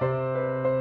Música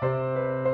Música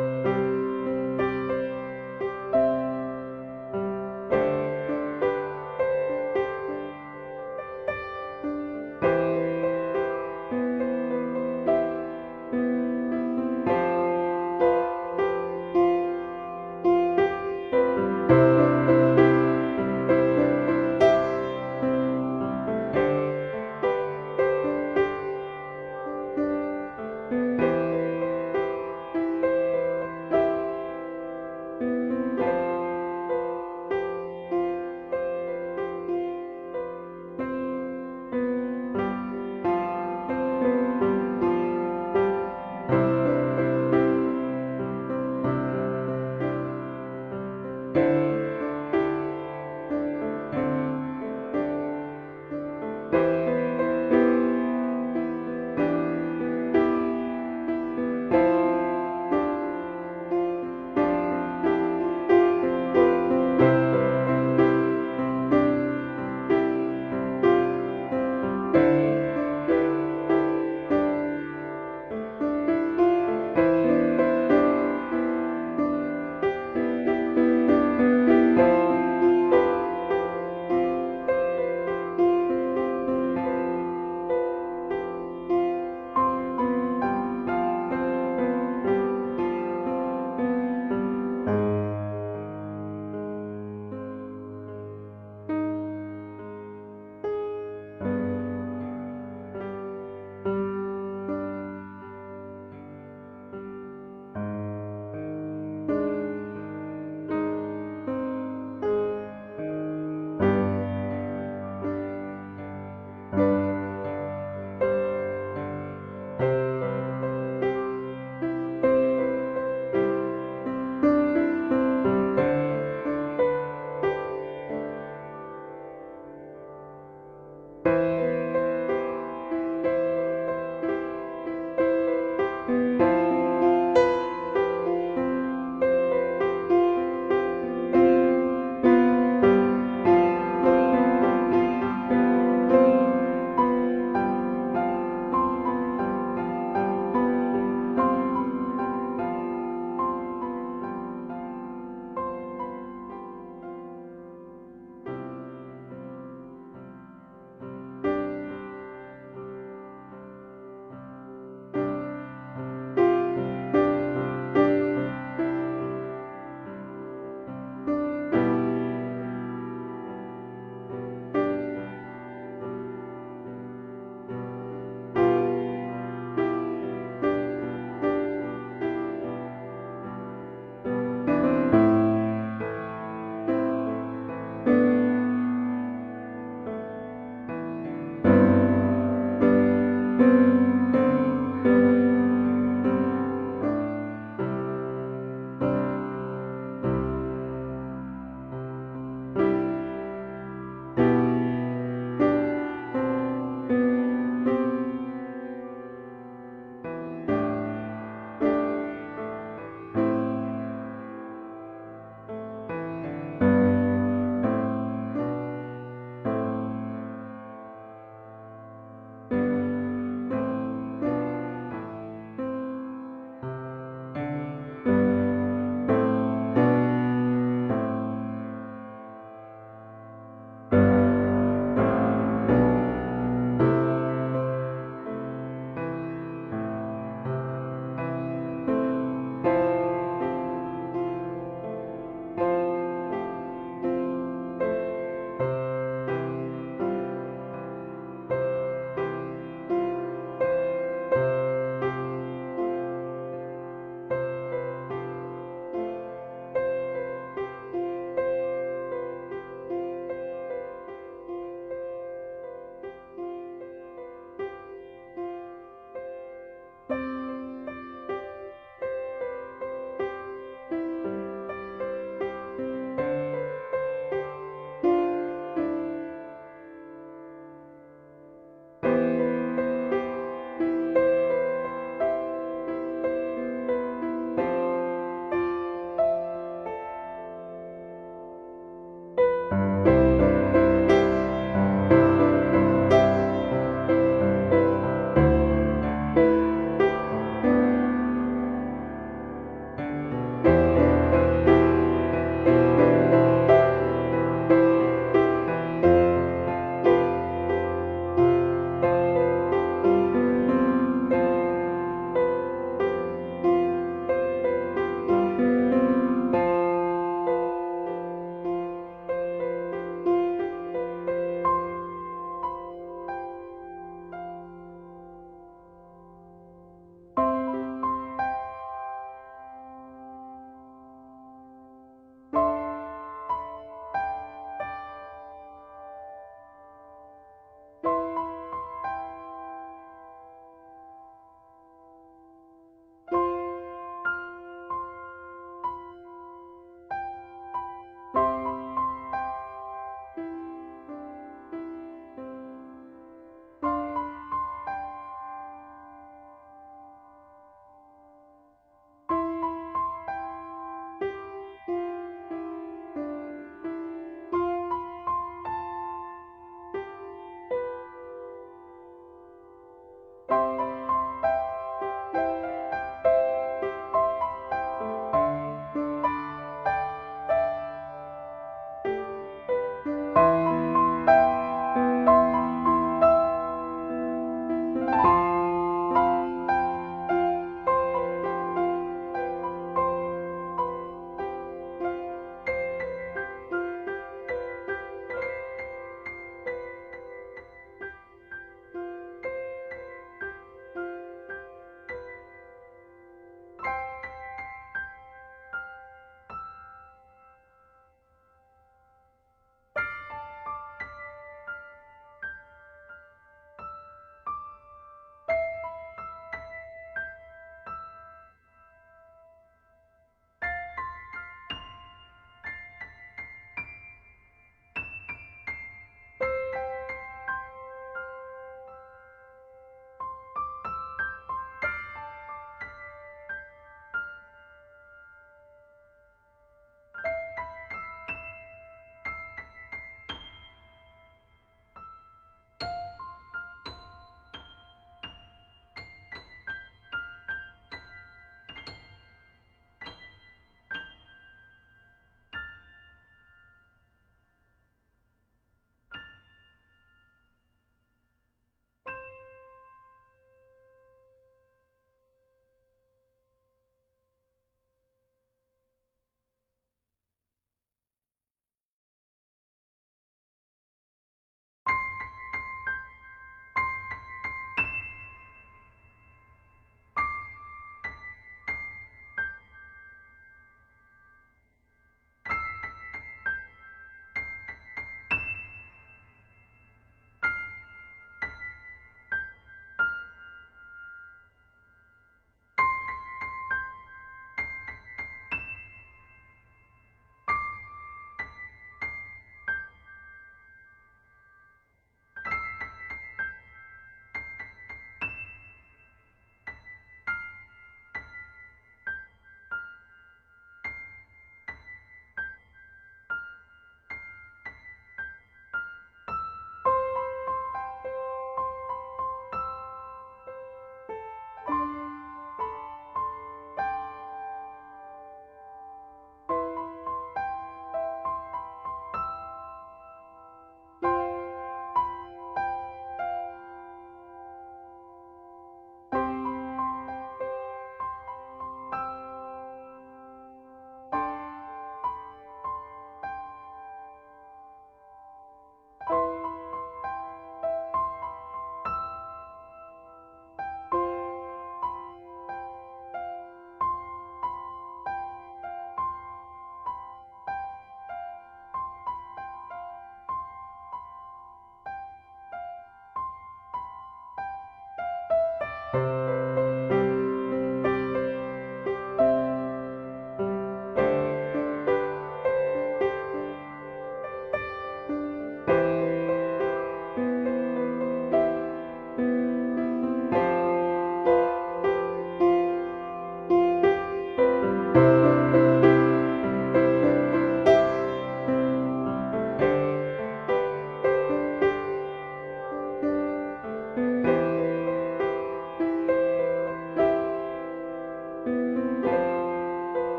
Música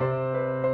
Música